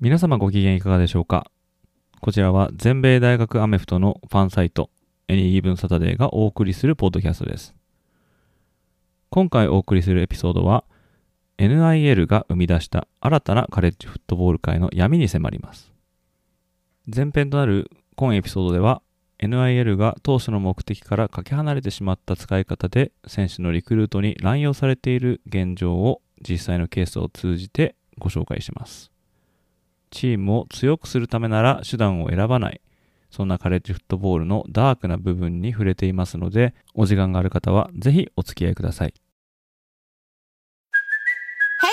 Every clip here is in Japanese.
皆様ご機嫌いかがでしょうか？こちらは全米大学アメフトのファンサイト Any Even Saturday がお送りするポッドキャストです。今回お送りするエピソードは NIL が生み出した新たなカレッジフットボール界の闇に迫ります。前編となる今エピソードでは NIL が当初の目的からかけ離れてしまった使い方で選手のリクルートに乱用されている現状を実際のケースを通じてご紹介します。チームを強くするためなら手段を選ばない。そんなカレッジフットボールのダークな部分に触れていますので、お時間がある方はぜひお付き合いください。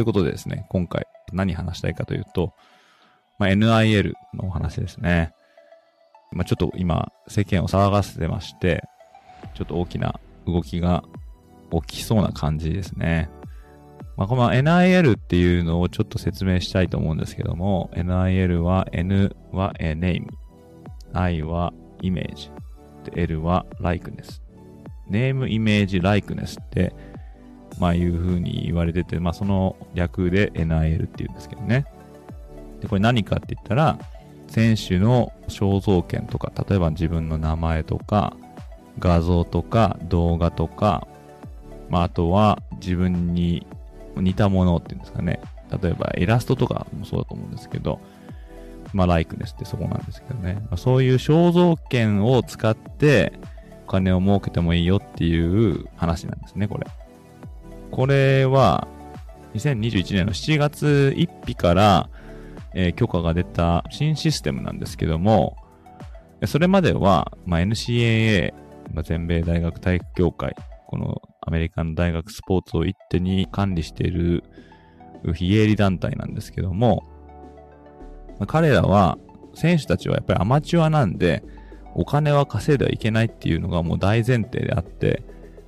ということでですね、今回何話したいかというと、まあ、NIL のお話ですね。まあ、ちょっと今、世間を騒がせてまして、ちょっと大きな動きが起きそうな感じですね。まあ、この NIL っていうのをちょっと説明したいと思うんですけども、NIL は N は name、I は image、L は likeness。ネーム、イメージ、ライクネスって、まあいうふうに言われてて、まあその略で NIL っていうんですけどね。で、これ何かって言ったら、選手の肖像権とか、例えば自分の名前とか、画像とか動画とか、まああとは自分に似たものっていうんですかね。例えばイラストとかもそうだと思うんですけど、まあライクネスってそこなんですけどね。まあ、そういう肖像権を使ってお金を儲けてもいいよっていう話なんですね、これ。これは、2021年の7月1日から、えー、許可が出た新システムなんですけども、それまでは、まあ、NCAA、まあ、全米大学体育協会、このアメリカの大学スポーツを一手に管理している非営利団体なんですけども、まあ、彼らは、選手たちはやっぱりアマチュアなんで、お金は稼いではいけないっていうのがもう大前提であって、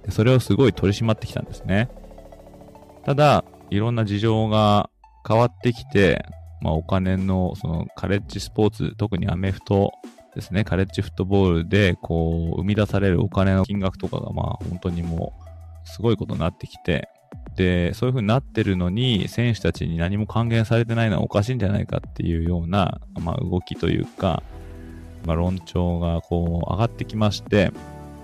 それをすごい取り締まってきたんですね。ただ、いろんな事情が変わってきて、まあお金の、そのカレッジスポーツ、特にアメフトですね、カレッジフットボールで、こう、生み出されるお金の金額とかが、まあ本当にもう、すごいことになってきて、で、そういう風になってるのに、選手たちに何も還元されてないのはおかしいんじゃないかっていうような、まあ動きというか、まあ論調がこう上がってきまして、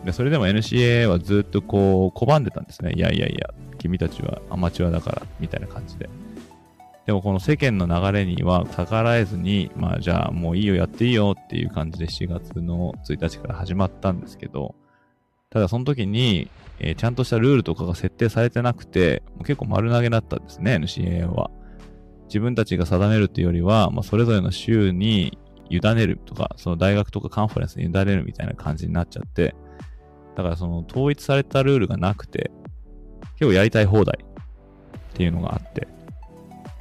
で、それでも NCA はずっとこう拒んでたんですね。いやいやいや、君たちはアマチュアだから、みたいな感じで。でもこの世間の流れには逆らえずに、まあじゃあもういいよやっていいよっていう感じで7月の1日から始まったんですけど、ただその時に、えー、ちゃんとしたルールとかが設定されてなくて、結構丸投げだったんですね、NCAA は。自分たちが定めるっていうよりは、まあ、それぞれの州に委ねるとか、その大学とかカンファレンスに委ねるみたいな感じになっちゃって、だからその統一されたルールがなくて、結構やりたい放題っていうのがあって、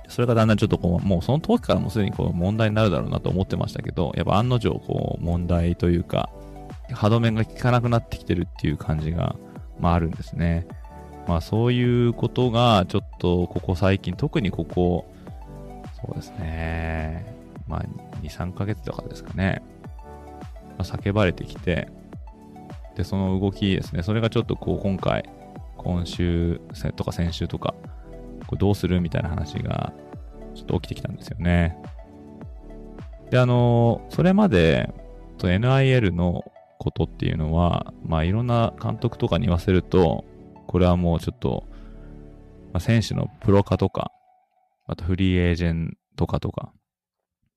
それがだんだんちょっとこう、もうその時からもうすでにこう問題になるだろうなと思ってましたけど、やっぱ案の定こう問題というか、歯止めが効かなくなってきてるっていう感じが、まああるんですね。まあそういうことがちょっとここ最近、特にここ、そうですね、まあ2、3ヶ月とかですかね、まあ、叫ばれてきて、で、その動きですね、それがちょっとこう今回、今週とか先週とか、これどうするみたいな話がちょっと起きてきたんですよね。で、あの、それまで、NIL のことっていうのは、まあいろんな監督とかに言わせると、これはもうちょっと、まあ、選手のプロ化とか、あとフリーエージェント化とか、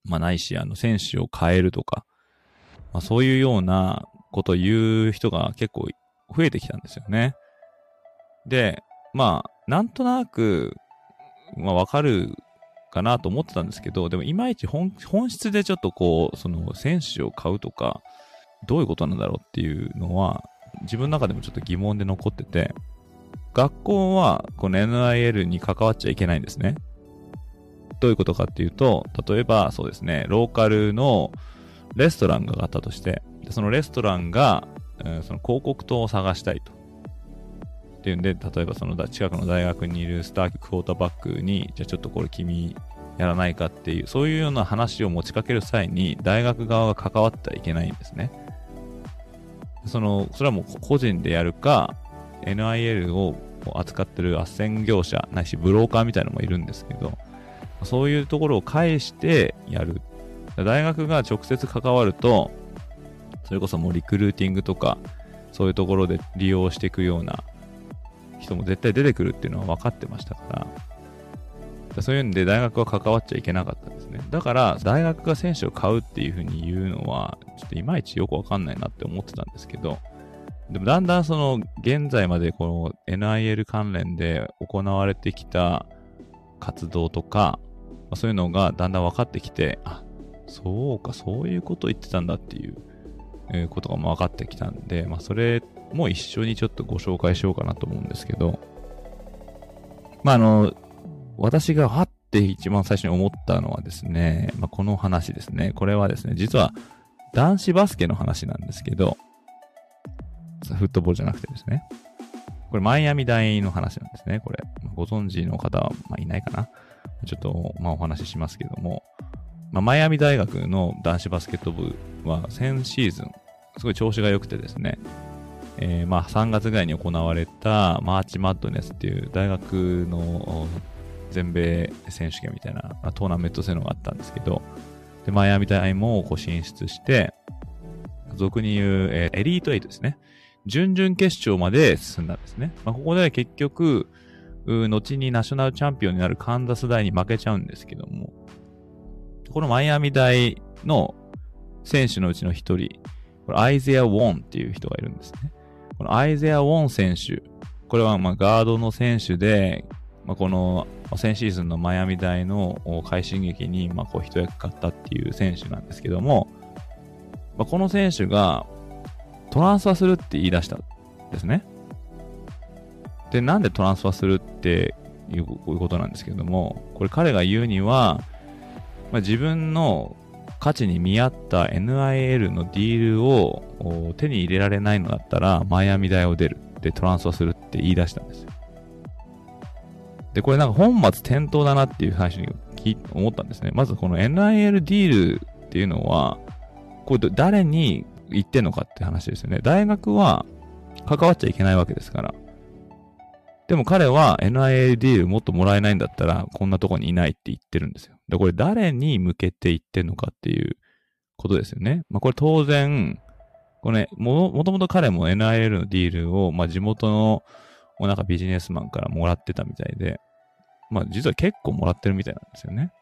まあないし、あの選手を変えるとか、まあそういうようなこと言う人が結構増えてきたんですよね。で、まあ、なんとなく、まあわかるかなと思ってたんですけど、でもいまいち本本質でちょっとこう、その選手を買うとか、どういうことなんだろうっていうのは、自分の中でもちょっと疑問で残ってて、学校はこの NIL に関わっちゃいけないんですね。どういうことかっていうと、例えばそうですね、ローカルのレストランがあったとして、そのレストランが、えー、その広告塔を探したいと。っていうんで、例えばその近くの大学にいるスタークォーターバックに、じゃあちょっとこれ君やらないかっていう、そういうような話を持ちかける際に、大学側が関わってはいけないんですね。その、それはもう個人でやるか、NIL を扱ってる斡旋業者、ないしブローカーみたいなのもいるんですけど、そういうところを返してやる。大学が直接関わると、それこそもうリクルーティングとか、そういうところで利用していくような人も絶対出てくるっていうのは分かってましたから、そういうんで大学は関わっちゃいけなかったんですね。だから、大学が選手を買うっていうふうに言うのは、ちょっといまいちよくわかんないなって思ってたんですけど、でもだんだんその、現在までこの NIL 関連で行われてきた活動とか、そういうのがだんだん分かってきて、あ、そうか、そういうこと言ってたんだっていう、ことが分かってきたんで、まあ、それも一緒にちょっとご紹介しようかなと思うんですけど、まあ、あの、私がはって一番最初に思ったのはですね、まあ、この話ですね。これはですね、実は男子バスケの話なんですけど、フットボールじゃなくてですね。これ、マイアミ大の話なんですね、これ。ご存知の方は、ま、いないかな。ちょっと、まあ、お話ししますけども、まあ、マイアミ大学の男子バスケット部は先シーズン、すごい調子が良くてですね、えー、まあ、3月ぐらいに行われたマーチマッドネスっていう大学の全米選手権みたいな、まあ、トーナメント性のがあったんですけど、で、マイアミ大もこう進出して、俗に言う、えー、エリート8ですね。準々決勝まで進んだんですね。まあ、ここで結局、後にナショナルチャンピオンになるカンザス大に負けちゃうんですけども、このマイアミ大の選手のうちの一人、これアイゼア・ウォンっていう人がいるんですね。このアイゼア・ウォン選手、これはまあガードの選手で、まあ、この先シーズンのマイアミ大の快進撃にまあこう一役買ったっていう選手なんですけども、まあ、この選手がトランスファするって言い出したんですね。で、なんでトランスファするっていうことなんですけども、これ彼が言うには、まあ、自分の価値に見合った NIL のディールを手に入れられないのだったら、マイアミ大を出るってトランスファするって言い出したんですよ。で、これなんか本末転倒だなっていう最初に思ったんですね。まずこの NIL ディールっていうのは、これ誰に言ってんのかって話ですよね。大学は関わっちゃいけないわけですから。でも彼は NIL ディールもっともらえないんだったら、こんなとこにいないって言ってるんですよ。で、これ誰に向けて言ってんのかっていうことですよね。まあこれ当然、これ、も、もともと彼も NIL のディールを、まあ地元の、なんかビジネスマンからもらってたみたいで、まあ実は結構もらってるみたいなんですよね。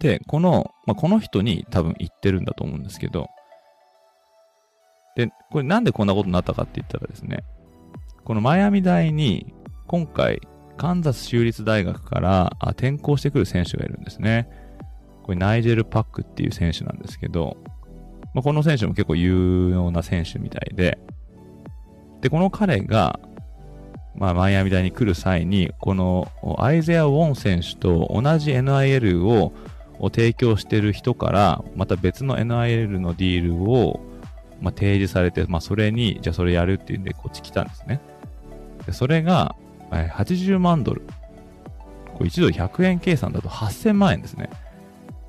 で、この、まあこの人に多分言ってるんだと思うんですけど、で、これなんでこんなことになったかって言ったらですね、このマイアミ大に今回カンザス州立大学から転校してくる選手がいるんですね。これナイジェル・パックっていう選手なんですけど、まあ、この選手も結構有用な選手みたいで、で、この彼が、まあ、マイアミ大に来る際に、このアイゼア・ウォン選手と同じ NIL を提供してる人から、また別の NIL のディールをまあ、提示されて、まあ、それに、じゃあそれやるっていうんで、こっち来たんですね。でそれが、えー、80万ドル。これ1ドル100円計算だと8000万円ですね。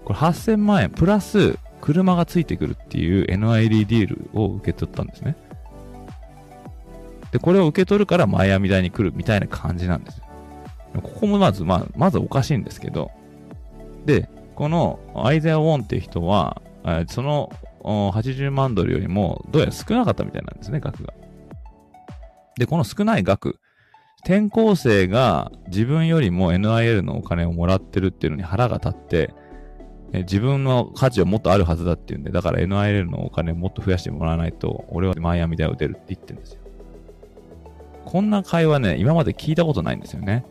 これ8000万円プラス車がついてくるっていう NID ディールを受け取ったんですね。で、これを受け取るからマイアミ大に来るみたいな感じなんです。ここもまず、まあ、まずおかしいんですけど、で、このアイゼア・ウォンっていう人は、その80万ドルよりもどうやら少なかったみたいなんですね、額が。で、この少ない額、転校生が自分よりも NIL のお金をもらってるっていうのに腹が立って、自分の価値はもっとあるはずだっていうんで、だから NIL のお金をもっと増やしてもらわないと、俺はマイアミ大を出るって言ってるんですよ。こんな会話ね、今まで聞いたことないんですよね。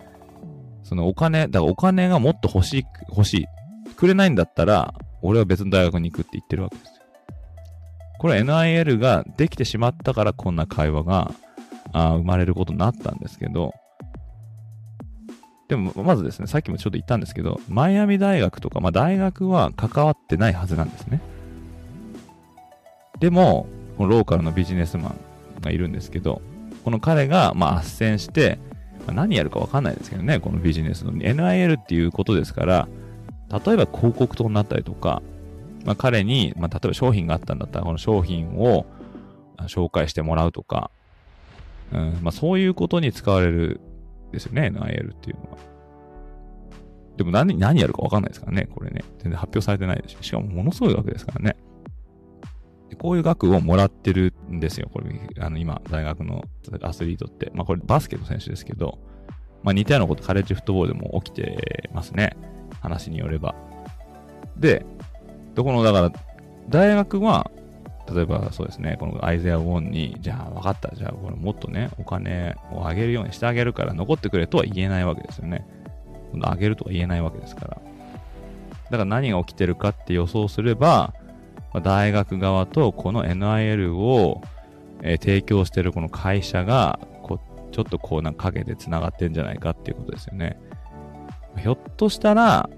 そのお金、だからお金がもっと欲しい、欲しい。くれないんだったら、俺は別の大学に行くって言ってるわけですよ。これ NIL ができてしまったからこんな会話があ生まれることになったんですけど、でも、まずですね、さっきもちょっと言ったんですけど、マイアミ大学とか、まあ大学は関わってないはずなんですね。でも、このローカルのビジネスマンがいるんですけど、この彼が、まあ、斡旋して、まあ、何やるかわかんないですけどね、このビジネスの NIL っていうことですから、例えば広告塔になったりとか、まあ、彼に、まあ、例えば商品があったんだったら、この商品を紹介してもらうとか、うんまあ、そういうことに使われるですよね、NIL っていうのは。でも何、何やるかわかんないですからね、これね。全然発表されてないですし、しかもものすごい額ですからね。こういう額をもらってるんですよ、これ、あの、今、大学のアスリートって。まあ、これバスケの選手ですけど、まあ、似たようなことカレッジフットボールでも起きてますね。話によれば。で、どこの、だから、大学は、例えばそうですね、このアイゼア・ウォンに、じゃあ分かった、じゃあこれもっとね、お金をあげるようにしてあげるから残ってくれとは言えないわけですよね。あげるとは言えないわけですから。だから何が起きてるかって予想すれば、大学側とこの NIL を、え、提供してるこの会社が、ちょっとこうなんか影で繋がってんじゃないかっていうことですよね。ひょっとしたら、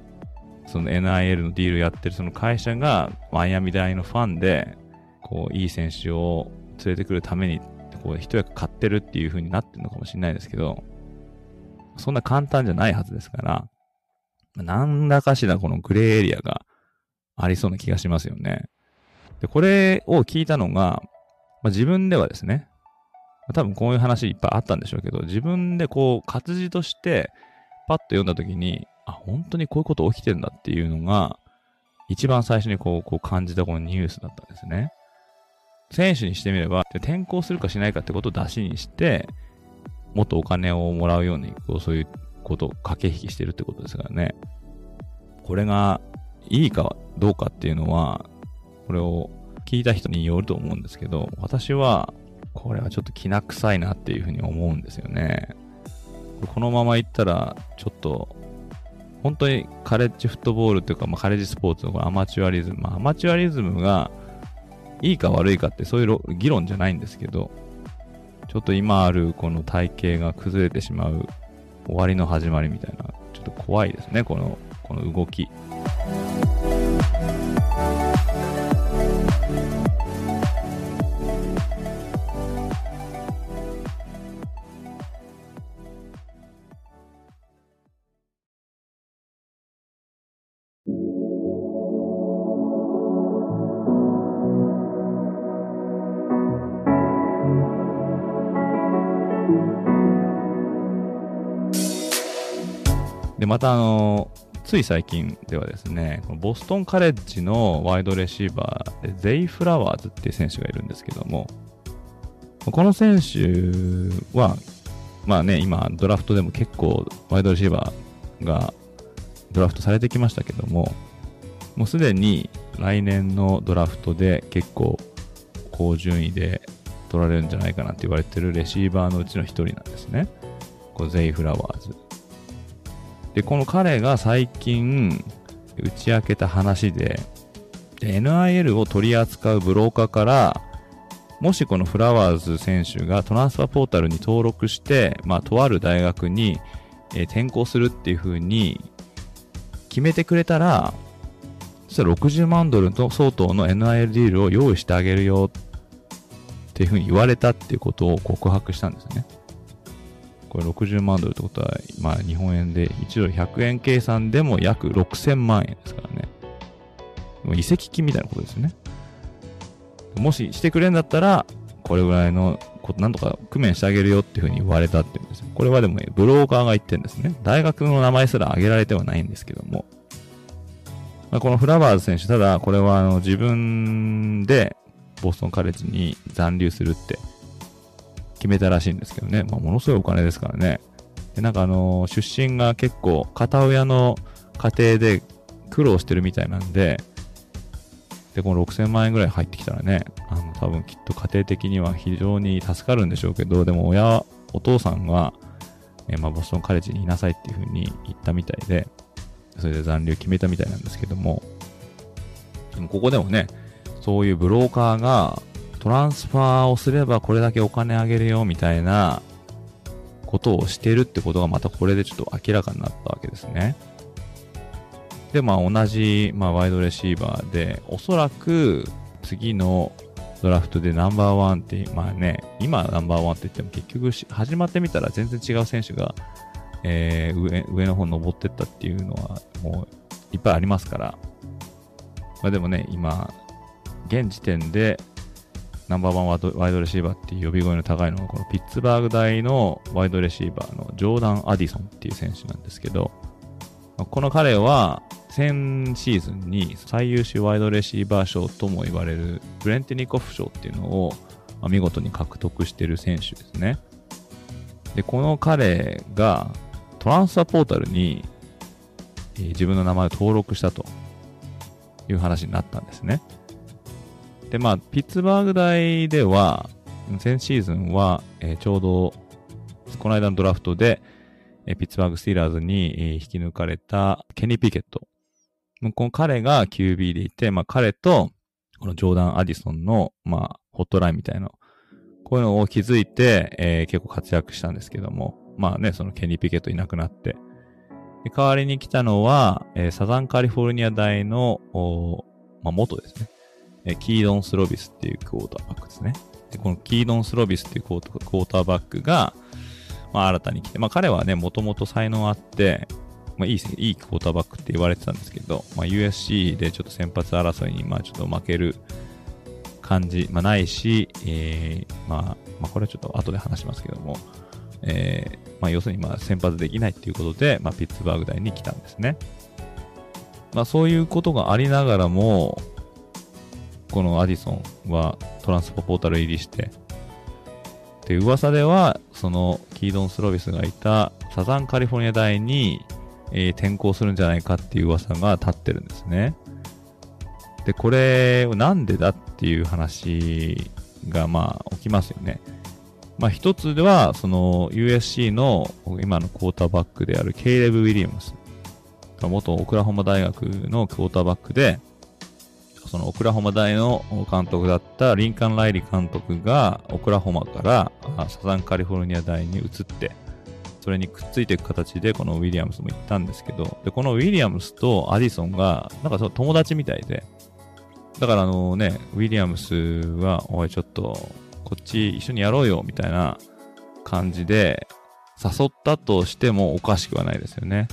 その NIL のディールやってるその会社がマイアミ大のファンで、こう、いい選手を連れてくるために、こう、一役買ってるっていう風になってるのかもしれないですけど、そんな簡単じゃないはずですから、何らかしらこのグレーエリアがありそうな気がしますよね。で、これを聞いたのが、まあ、自分ではですね、多分こういう話いっぱいあったんでしょうけど、自分でこう活字としてパッと読んだ時に、あ、本当にこういうこと起きてんだっていうのが、一番最初にこうこう感じたこのニュースだったんですね。選手にしてみれば、転校するかしないかってことを出しにして、もっとお金をもらうように、こうそういうことを駆け引きしてるってことですからね。これがいいかどうかっていうのは、これを聞いた人によると思うんですけど、私は、これはちょっときな臭いなっていうふうに思うんですよね。このままいったら、ちょっと、本当にカレッジフットボールというか、まあ、カレッジスポーツのこのアマチュアリズム、まあ、アマチュアリズムがいいか悪いかってそういう議論じゃないんですけど、ちょっと今あるこの体型が崩れてしまう終わりの始まりみたいな、ちょっと怖いですね、この、この動き。またあの、つい最近ではですね、このボストンカレッジのワイドレシーバーで、ゼイ・フラワーズっていう選手がいるんですけども、この選手は、まあね、今、ドラフトでも結構ワイドレシーバーがドラフトされてきましたけども、もうすでに来年のドラフトで結構高順位で取られるんじゃないかなって言われてるレシーバーのうちの一人なんですね。こうゼイ・フラワーズ。で、この彼が最近打ち明けた話で、で NIL を取り扱うブローカーから、もしこのフラワーズ選手がトランスファーポータルに登録して、まあ、とある大学に、え、転校するっていう風に決めてくれたら、そしたら60万ドルの相当の NIL ディールを用意してあげるよっていう風に言われたっていうことを告白したんですね。これ60万ドルってことは、まあ日本円で1ドル100円計算でも約6000万円ですからね。もう移籍金みたいなことですよね。もししてくれんだったら、これぐらいのことなんとか工面してあげるよっていうふうに言われたっていうんですよ。これはでも、ブローカーが言ってるんですね。大学の名前すら挙げられてはないんですけども。まあ、このフラワーズ選手、ただこれはあの自分でボストンカレッジに残留するって決めたらしいんですけどね。まあ、ものすごいお金ですからね。で、なんかあの、出身が結構片親の家庭で苦労してるみたいなんで、で、この6000万円ぐらい入ってきたらね、あの、多分きっと家庭的には非常に助かるんでしょうけど、でも親、お父さんが、えーまあ、ボストンカレッジにいなさいっていう風に言ったみたいで、それで残留決めたみたいなんですけども、でもここでもね、そういうブローカーがトランスファーをすればこれだけお金あげるよみたいなことをしてるってことがまたこれでちょっと明らかになったわけですね。で、まあ同じ、まあ、ワイドレシーバーで、おそらく次のドラフトでナンバーワンって、まあね、今ナンバーワンって言っても結局始まってみたら全然違う選手が、えー上、上の方に登ってったっていうのはもういっぱいありますから。まあでもね、今、現時点でナンバーワンワイドワイドレシーバーっていう呼び声の高いのが、このピッツバーグ大のワイドレシーバーのジョーダン・アディソンっていう選手なんですけど、この彼は先シーズンに最優秀ワイドレシーバー賞とも言われるブレンティニコフ賞っていうのを見事に獲得してる選手ですね。で、この彼がトランスファポータルに、自分の名前を登録したという話になったんですね。で、まあ、ピッツバーグ大では、先シーズンは、えーちょうど、この間のドラフトで、えーピッツバーグスティーラーズに、えー引き抜かれたケニー・ピケット。もうこの彼が QB でいて、まあ彼と、このジョーダン・アディソンの、まあ、ホットラインみたいな、こういうのを築いて、えー結構活躍したんですけども、まあね、そのケニー・ピケットいなくなって。で代わりに来たのは、えーサザンカリフォルニア大の、おまあ元ですね。えキードン・スロビスっていうクォーターバックですね。で、このキードン・スロビスっていうクォータークォーターバックが、まあ新たに来て、まあ彼はね、もともと才能あって、まあいい、いいクォーターバックって言われてたんですけど、まあ USC でちょっと先発争いに、まあちょっと負ける感じ、まあないし、えー、まあ、まあこれはちょっと後で話しますけども、えー、まあ要するにまあ先発できないっていうことで、まあピッツバーグ大に来たんですね。まあそういうことがありながらも、このアディソンはトランスファーポータル入りして、で、噂では、そのキードン・スロビスがいたサザンカリフォルニア大に、えー転校するんじゃないかっていう噂が立ってるんですね。で、これ、なんでだっていう話が、まあ、起きますよね。まあ、一つでは、その USC の今のクォーターバックであるケイレブ・ウィリアムス。元オクラホマ大学のクォーターバックで、そのオクラホマ大の監督だったリンカン・ライリー監督がオクラホマからサザンカリフォルニア大に移って、それにくっついていく形でこのウィリアムスも行ったんですけど、で、このウィリアムスとアディソンが、なんかその友達みたいで、だからあのね、ウィリアムスは、おいちょっと、こっち一緒にやろうよ、みたいな感じで、誘ったとしてもおかしくはないですよね。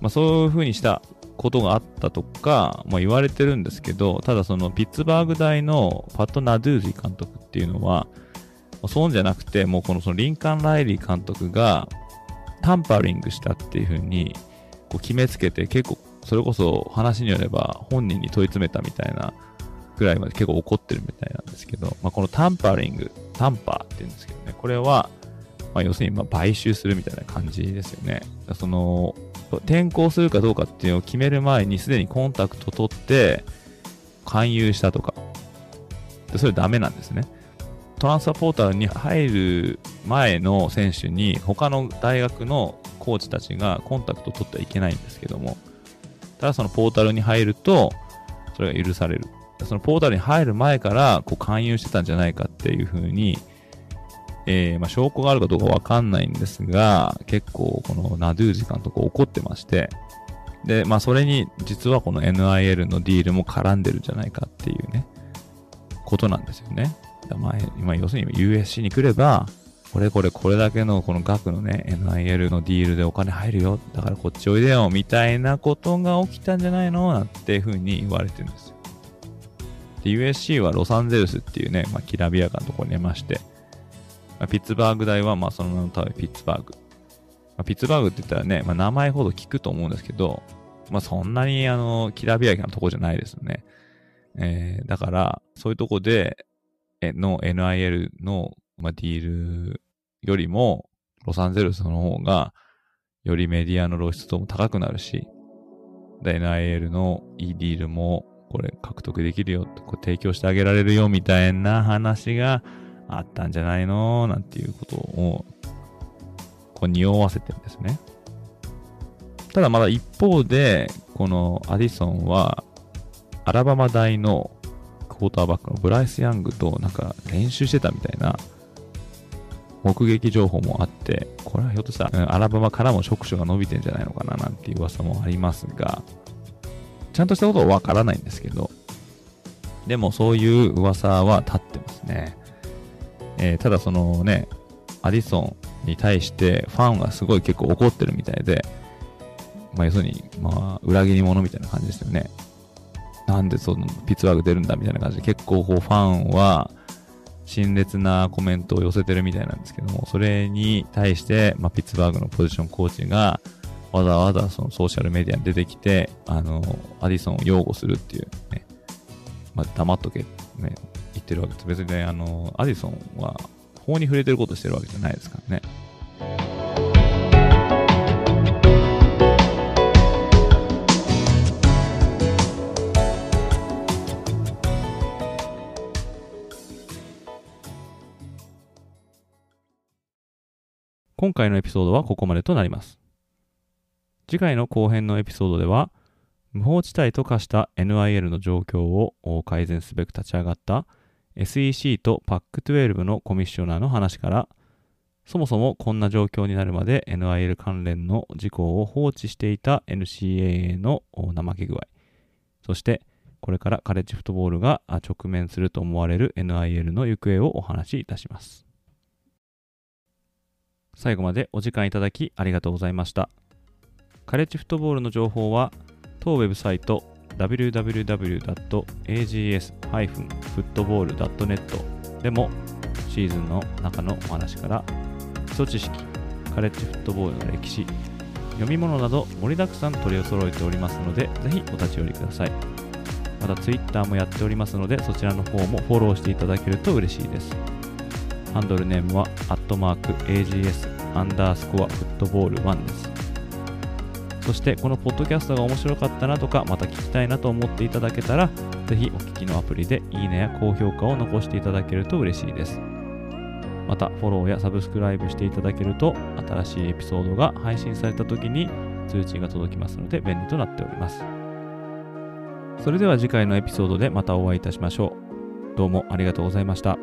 まあそういう風にしたことがあったとか、まあ言われてるんですけど、ただそのピッツバーグ大のパット・ナドゥージ監督っていうのは、そうじゃなくて、もうこのそのリンカン・ライリー監督がタンパリングしたっていう風にこう決めつけて結構それこそ話によれば本人に問い詰めたみたいなぐらいまで結構怒ってるみたいなんですけど、まあ、このタンパリング、タンパーって言うんですけどね、これは、まあ、要するにまあ買収するみたいな感じですよね。その、転校するかどうかっていうのを決める前にすでにコンタクト取って勧誘したとか。でそれダメなんですね。トランスファーポータルに入る前の選手に他の大学のコーチたちがコンタクト取ってはいけないんですけども、ただそのポータルに入ると、それが許される。そのポータルに入る前からこう勧誘してたんじゃないかっていうふうに、えーまあ、証拠があるかどうかわかんないんですが、結構このナドゥージ監督怒ってまして、で、まあそれに実はこの NIL のディールも絡んでるんじゃないかっていうね、ことなんですよね。まあ、今要するに USC に来れば、これこれこれだけのこの額のね、NIL のディールでお金入るよ。だからこっちおいでよ、みたいなことが起きたんじゃないの？なんていうふうに言われてるんですよ。で、USC はロサンゼルスっていうね、まあ、きらびやかなところにいまして、まあ、ピッツバーグ大はまあその名の通りピッツバーグ。まあ、ピッツバーグって言ったらね、まあ、名前ほど聞くと思うんですけど、まあそんなにあの、きらびやかなとこじゃないですよね。えー、だから、そういうとこで、えの NIL の、まあ、ディールよりも、ロサンゼルスの方が、よりメディアの露出度も高くなるし、NIL の e ディールも、これ獲得できるよ、こう提供してあげられるよ、みたいな話があったんじゃないの？なんていうことを、こう匂わせてるんですね。ただまだ一方で、このアディソンは、アラバマ大のクォーターバックのブライス・ヤングとなんか練習してたみたいな目撃情報もあって、これはひょっとしたら、アラバマからも触手が伸びてんじゃないのかななんていう噂もありますが、ちゃんとしたことはわからないんですけど、でもそういう噂は立ってますね。えー、ただそのね、アディソンに対してファンがすごい結構怒ってるみたいで、まあ、要するに、まあ、裏切り者みたいな感じですよね。なんでそのピッツバーグ出るんだみたいな感じで結構こうファンは辛烈なコメントを寄せてるみたいなんですけども、それに対して、まあ、ピッツバーグのポジションコーチがわざわざそのソーシャルメディアに出てきて、あの、アディソンを擁護するっていうね、まあ、黙っとけ、ね、ってるわけです。別にね、あの、アディソンは法に触れてることしてるわけじゃないですからね。今回のエピソードはここまでとなります。次回の後編のエピソードでは、無法地帯と化した NIL の状況を改善すべく立ち上がった SEC と PAC12 のコミッショナーの話から、そもそもこんな状況になるまで NIL 関連の事項を放置していた NCAA の怠け具合、そしてこれからカレッジフットボールが直面すると思われる NIL の行方をお話しいたします。最後までお時間いただきありがとうございました。カレッジフットボールの情報は当ウェブサイト www.ags-football.net でもシーズンの中のお話から基礎知識、カレッジフットボールの歴史、読み物など盛りだくさん取り揃えておりますのでぜひお立ち寄りください。また Twitter もやっておりますのでそちらの方もフォローしていただけると嬉しいです。ハンドルネームは、アットマーク AGS アンダースコアフットボール1です。そして、このポッドキャストが面白かったなとか、また聞きたいなと思っていただけたら、ぜひお聞きのアプリでいいねや高評価を残していただけると嬉しいです。また、フォローやサブスクライブしていただけると、新しいエピソードが配信された時に通知が届きますので便利となっております。それでは次回のエピソードでまたお会いいたしましょう。どうもありがとうございました。